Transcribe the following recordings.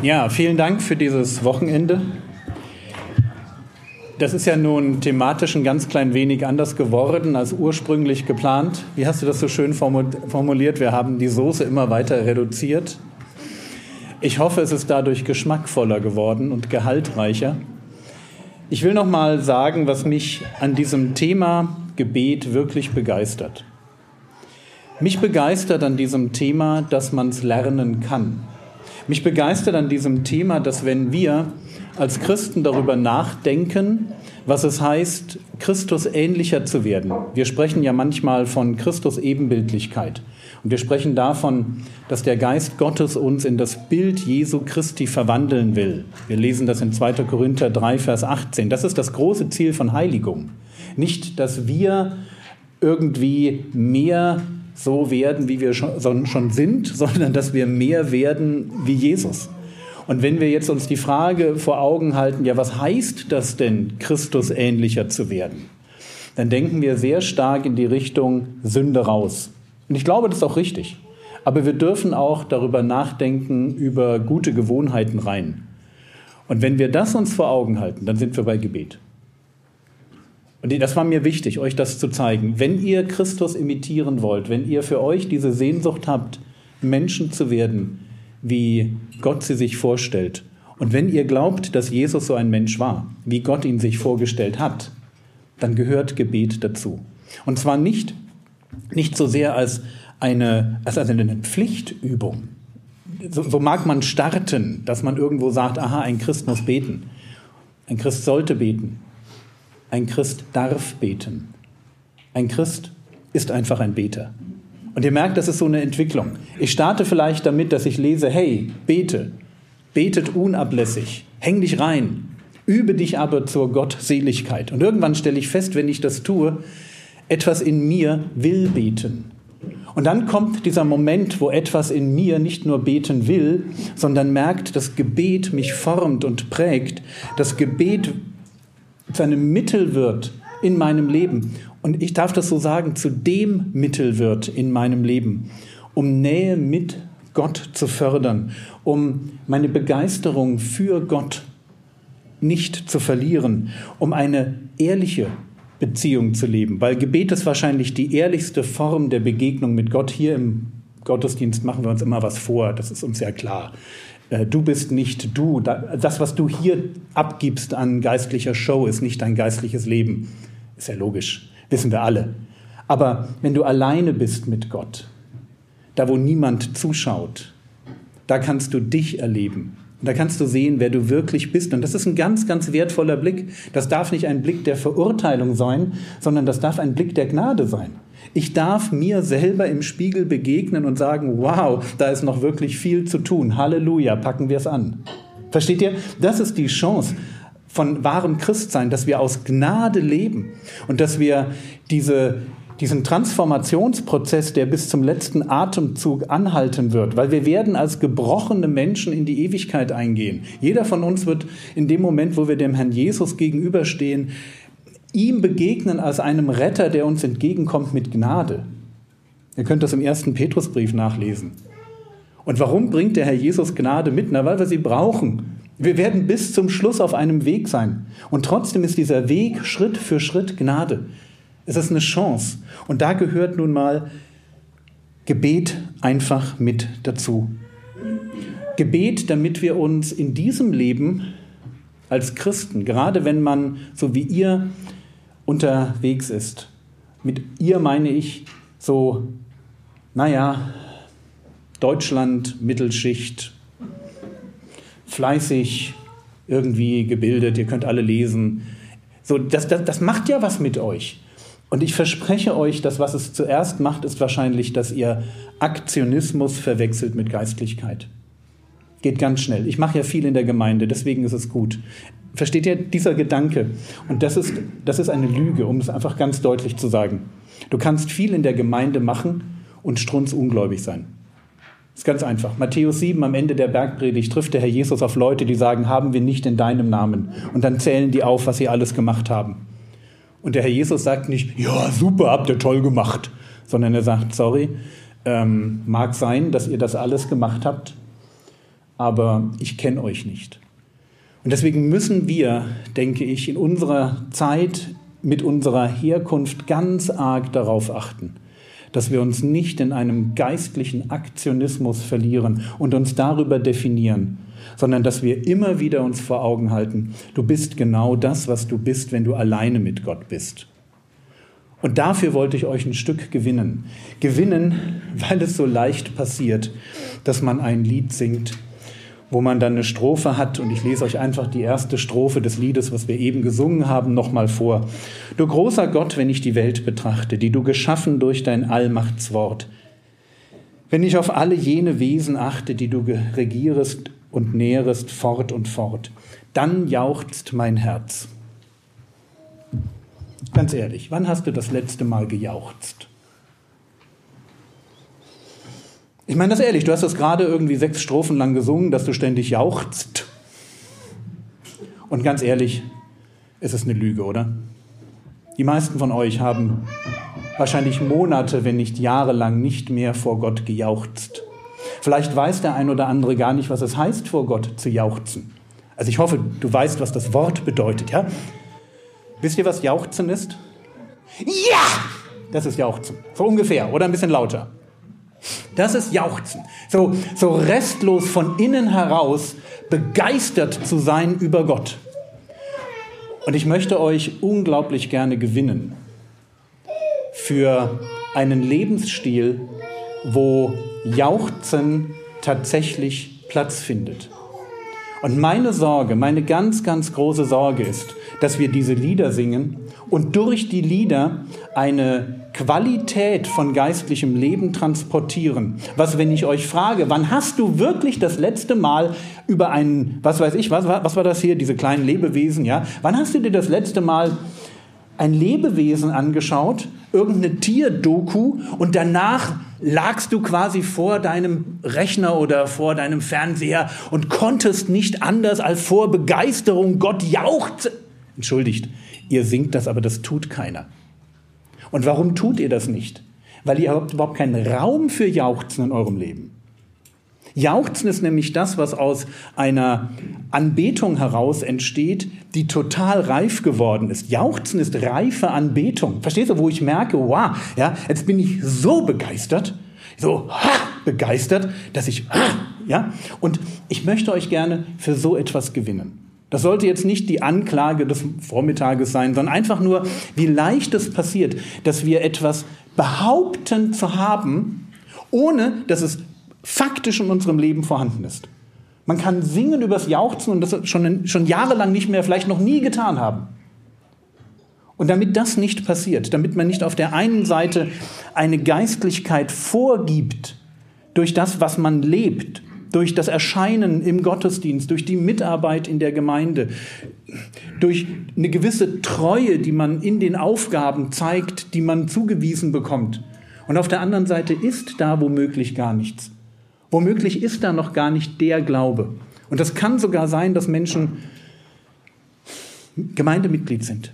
Ja, vielen Dank für dieses Wochenende. Das ist ja nun thematisch ein ganz klein wenig anders geworden als ursprünglich geplant. Wie hast du das so schön formuliert? Wir haben die Soße immer weiter reduziert. Ich hoffe, es ist dadurch geschmackvoller geworden und gehaltreicher. Ich will noch mal sagen, was mich an diesem Thema Gebet wirklich begeistert. Mich begeistert an diesem Thema, dass man es lernen kann. Mich begeistert an diesem Thema, dass wenn wir als Christen darüber nachdenken, was es heißt, Christus ähnlicher zu werden. Wir sprechen ja manchmal von Christus Ebenbildlichkeit. Und wir sprechen davon, dass der Geist Gottes uns in das Bild Jesu Christi verwandeln will. Wir lesen das in 2. Korinther 3, Vers 18. Das ist das große Ziel von Heiligung. Nicht, dass wir irgendwie mehr so werden, wie wir schon, schon sind, sondern dass wir mehr werden wie Jesus. Und wenn wir jetzt uns die Frage vor Augen halten, ja, was heißt das denn, Christus ähnlicher zu werden? Dann denken wir sehr stark in die Richtung Sünde raus. Und ich glaube, das ist auch richtig. Aber wir dürfen auch darüber nachdenken, über gute Gewohnheiten rein. Und wenn wir das uns vor Augen halten, dann sind wir bei Gebet. Und das war mir wichtig, euch das zu zeigen. Wenn ihr Christus imitieren wollt, wenn ihr für euch diese Sehnsucht habt, Menschen zu werden, wie Gott sie sich vorstellt, und wenn ihr glaubt, dass Jesus so ein Mensch war, wie Gott ihn sich vorgestellt hat, dann gehört Gebet dazu. Und zwar nicht, nicht so sehr als eine, als eine Pflichtübung. So, so mag man starten, dass man irgendwo sagt, aha, ein Christ muss beten. Ein Christ sollte beten. Ein Christ darf beten. Ein Christ ist einfach ein Beter. Und ihr merkt, das ist so eine Entwicklung. Ich starte vielleicht damit, dass ich lese, hey, bete, betet unablässig, häng dich rein, übe dich aber zur Gottseligkeit. Und irgendwann stelle ich fest, wenn ich das tue, etwas in mir will beten. Und dann kommt dieser Moment, wo etwas in mir nicht nur beten will, sondern merkt, dass Gebet mich formt und prägt, das Gebet zu einem Mittel wird in meinem Leben. Und ich darf das so sagen, zu dem Mittel wird in meinem Leben, um Nähe mit Gott zu fördern, um meine Begeisterung für Gott nicht zu verlieren, um eine ehrliche Beziehung zu leben. Weil Gebet ist wahrscheinlich die ehrlichste Form der Begegnung mit Gott. Hier im Gottesdienst machen wir uns immer was vor, das ist uns ja klar. Äh, du bist nicht du. Das, was du hier abgibst an geistlicher Show, ist nicht dein geistliches Leben. Ist ja logisch, wissen wir alle. Aber wenn du alleine bist mit Gott, da wo niemand zuschaut, da kannst du dich erleben. Und da kannst du sehen, wer du wirklich bist. Und das ist ein ganz, ganz wertvoller Blick. Das darf nicht ein Blick der Verurteilung sein, sondern das darf ein Blick der Gnade sein. Ich darf mir selber im Spiegel begegnen und sagen, wow, da ist noch wirklich viel zu tun. Halleluja, packen wir es an. Versteht ihr? Das ist die Chance von wahrem Christsein, dass wir aus Gnade leben und dass wir diese, diesen Transformationsprozess, der bis zum letzten Atemzug anhalten wird, weil wir werden als gebrochene Menschen in die Ewigkeit eingehen. Jeder von uns wird in dem Moment, wo wir dem Herrn Jesus gegenüberstehen, ihm begegnen als einem Retter, der uns entgegenkommt mit Gnade. Ihr könnt das im ersten Petrusbrief nachlesen. Und warum bringt der Herr Jesus Gnade mit? Na, weil wir sie brauchen. Wir werden bis zum Schluss auf einem Weg sein. Und trotzdem ist dieser Weg Schritt für Schritt Gnade. Es ist eine Chance. Und da gehört nun mal Gebet einfach mit dazu. Gebet, damit wir uns in diesem Leben als Christen, gerade wenn man, so wie ihr, unterwegs ist. Mit ihr meine ich so, naja, Deutschland, Mittelschicht, fleißig, irgendwie gebildet, ihr könnt alle lesen. So, das, das, das macht ja was mit euch. Und ich verspreche euch, dass was es zuerst macht, ist wahrscheinlich, dass ihr Aktionismus verwechselt mit Geistlichkeit. Geht ganz schnell. Ich mache ja viel in der Gemeinde, deswegen ist es gut. Versteht ihr dieser Gedanke? Und das ist, das ist eine Lüge, um es einfach ganz deutlich zu sagen. Du kannst viel in der Gemeinde machen und strunzungläubig sein. Ist ganz einfach. Matthäus 7 am Ende der Bergpredigt trifft der Herr Jesus auf Leute, die sagen, haben wir nicht in deinem Namen. Und dann zählen die auf, was sie alles gemacht haben. Und der Herr Jesus sagt nicht, ja, super, habt ihr toll gemacht, sondern er sagt, sorry, ähm, mag sein, dass ihr das alles gemacht habt, aber ich kenne euch nicht. Und deswegen müssen wir, denke ich, in unserer Zeit mit unserer Herkunft ganz arg darauf achten, dass wir uns nicht in einem geistlichen Aktionismus verlieren und uns darüber definieren, sondern dass wir immer wieder uns vor Augen halten, du bist genau das, was du bist, wenn du alleine mit Gott bist. Und dafür wollte ich euch ein Stück gewinnen. Gewinnen, weil es so leicht passiert, dass man ein Lied singt, wo man dann eine Strophe hat. Und ich lese euch einfach die erste Strophe des Liedes, was wir eben gesungen haben, nochmal vor. Du großer Gott, wenn ich die Welt betrachte, die du geschaffen durch dein Allmachtswort, wenn ich auf alle jene Wesen achte, die du regierest und nährest fort und fort, dann jauchzt mein Herz. Ganz ehrlich, wann hast du das letzte Mal gejauchzt? Ich meine das ehrlich, du hast das gerade irgendwie sechs Strophen lang gesungen, dass du ständig jauchzt. Und ganz ehrlich, ist es eine Lüge, oder? Die meisten von euch haben wahrscheinlich Monate, wenn nicht Jahre lang nicht mehr vor Gott gejauchzt. Vielleicht weiß der ein oder andere gar nicht, was es heißt, vor Gott zu jauchzen. Also ich hoffe, du weißt, was das Wort bedeutet, ja? Wisst ihr, was Jauchzen ist? Ja! Das ist Jauchzen. So ungefähr oder ein bisschen lauter. Das ist Jauchzen. So, so restlos von innen heraus begeistert zu sein über Gott. Und ich möchte euch unglaublich gerne gewinnen für einen Lebensstil, wo Jauchzen tatsächlich Platz findet. Und meine Sorge, meine ganz, ganz große Sorge ist, dass wir diese Lieder singen und durch die Lieder eine Qualität von geistlichem Leben transportieren. Was, wenn ich euch frage, wann hast du wirklich das letzte Mal über einen, was weiß ich, was, was war das hier, diese kleinen Lebewesen, ja? Wann hast du dir das letzte Mal ein Lebewesen angeschaut, irgendeine Tierdoku und danach lagst du quasi vor deinem Rechner oder vor deinem Fernseher und konntest nicht anders als vor Begeisterung Gott jaucht. Entschuldigt, ihr singt das, aber das tut keiner. Und warum tut ihr das nicht? Weil ihr habt überhaupt keinen Raum für Jauchzen in eurem Leben. Jauchzen ist nämlich das, was aus einer Anbetung heraus entsteht, die total reif geworden ist. Jauchzen ist reife Anbetung. Verstehst du, wo ich merke, wow, ja, jetzt bin ich so begeistert, so ha, begeistert, dass ich, ha, ja, und ich möchte euch gerne für so etwas gewinnen. Das sollte jetzt nicht die Anklage des Vormittages sein, sondern einfach nur, wie leicht es passiert, dass wir etwas behaupten zu haben, ohne dass es faktisch in unserem Leben vorhanden ist. Man kann singen übers Jauchzen und das schon, schon jahrelang nicht mehr, vielleicht noch nie getan haben. Und damit das nicht passiert, damit man nicht auf der einen Seite eine Geistlichkeit vorgibt durch das, was man lebt, durch das Erscheinen im Gottesdienst, durch die Mitarbeit in der Gemeinde, durch eine gewisse Treue, die man in den Aufgaben zeigt, die man zugewiesen bekommt. Und auf der anderen Seite ist da womöglich gar nichts. Womöglich ist da noch gar nicht der Glaube. Und das kann sogar sein, dass Menschen Gemeindemitglied sind,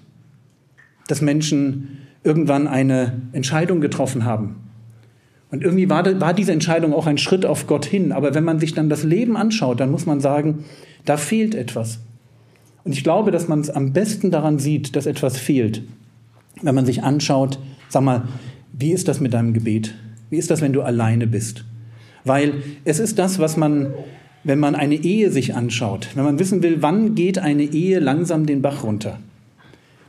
dass Menschen irgendwann eine Entscheidung getroffen haben, und irgendwie war, war diese Entscheidung auch ein Schritt auf Gott hin. Aber wenn man sich dann das Leben anschaut, dann muss man sagen, da fehlt etwas. Und ich glaube, dass man es am besten daran sieht, dass etwas fehlt. Wenn man sich anschaut, sag mal, wie ist das mit deinem Gebet? Wie ist das, wenn du alleine bist? Weil es ist das, was man, wenn man eine Ehe sich anschaut, wenn man wissen will, wann geht eine Ehe langsam den Bach runter,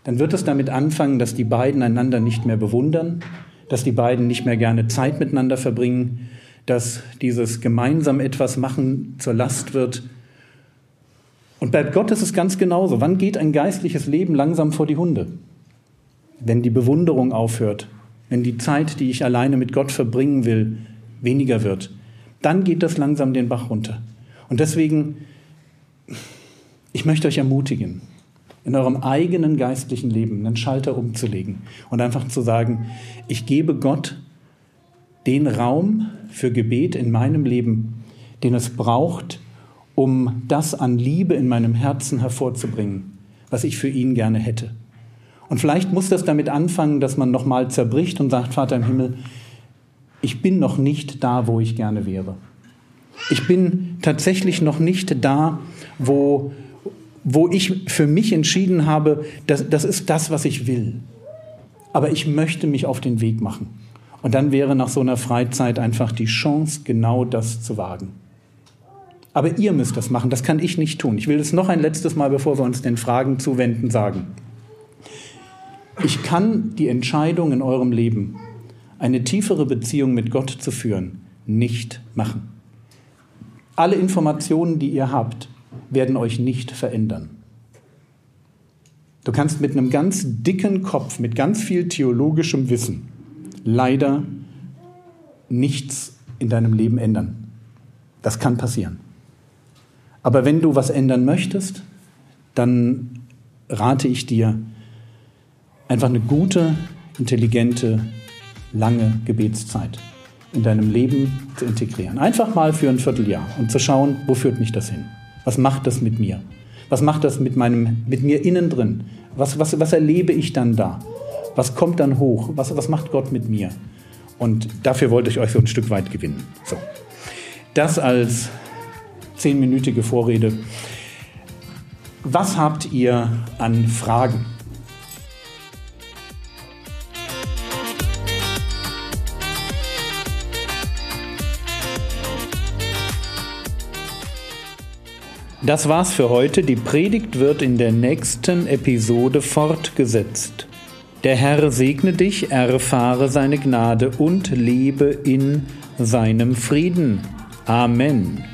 dann wird es damit anfangen, dass die beiden einander nicht mehr bewundern, dass die beiden nicht mehr gerne Zeit miteinander verbringen, dass dieses gemeinsam etwas machen zur Last wird. Und bei Gott ist es ganz genauso. Wann geht ein geistliches Leben langsam vor die Hunde? Wenn die Bewunderung aufhört, wenn die Zeit, die ich alleine mit Gott verbringen will, weniger wird, dann geht das langsam den Bach runter. Und deswegen, ich möchte euch ermutigen, in eurem eigenen geistlichen Leben einen Schalter umzulegen und einfach zu sagen, ich gebe Gott den Raum für Gebet in meinem Leben, den es braucht, um das an Liebe in meinem Herzen hervorzubringen, was ich für ihn gerne hätte. Und vielleicht muss das damit anfangen, dass man nochmal zerbricht und sagt, Vater im Himmel, ich bin noch nicht da, wo ich gerne wäre. Ich bin tatsächlich noch nicht da, wo, wo ich für mich entschieden habe, das, das ist das, was ich will. Aber ich möchte mich auf den Weg machen. Und dann wäre nach so einer Freizeit einfach die Chance, genau das zu wagen. Aber ihr müsst das machen, das kann ich nicht tun. Ich will es noch ein letztes Mal, bevor wir uns den Fragen zuwenden, sagen. Ich kann die Entscheidung in eurem Leben, eine tiefere Beziehung mit Gott zu führen, nicht machen. Alle Informationen, die ihr habt, werden euch nicht verändern. Du kannst mit einem ganz dicken Kopf, mit ganz viel theologischem Wissen, leider nichts in deinem Leben ändern. Das kann passieren. Aber wenn du was ändern möchtest, dann rate ich dir, einfach eine gute, intelligente, lange Gebetszeit in deinem Leben zu integrieren. Einfach mal für ein Vierteljahr und zu schauen, wo führt mich das hin? Was macht das mit mir? Was macht das mit, meinem, mit mir innen drin? Was, was, was erlebe ich dann da? Was kommt dann hoch? Was, was macht Gott mit mir? Und dafür wollte ich euch so ein Stück weit gewinnen. So. Das als zehnminütige Vorrede. Was habt ihr an Fragen? Das war's für heute. Die Predigt wird in der nächsten Episode fortgesetzt. Der Herr segne dich, erfahre seine Gnade und lebe in seinem Frieden. Amen.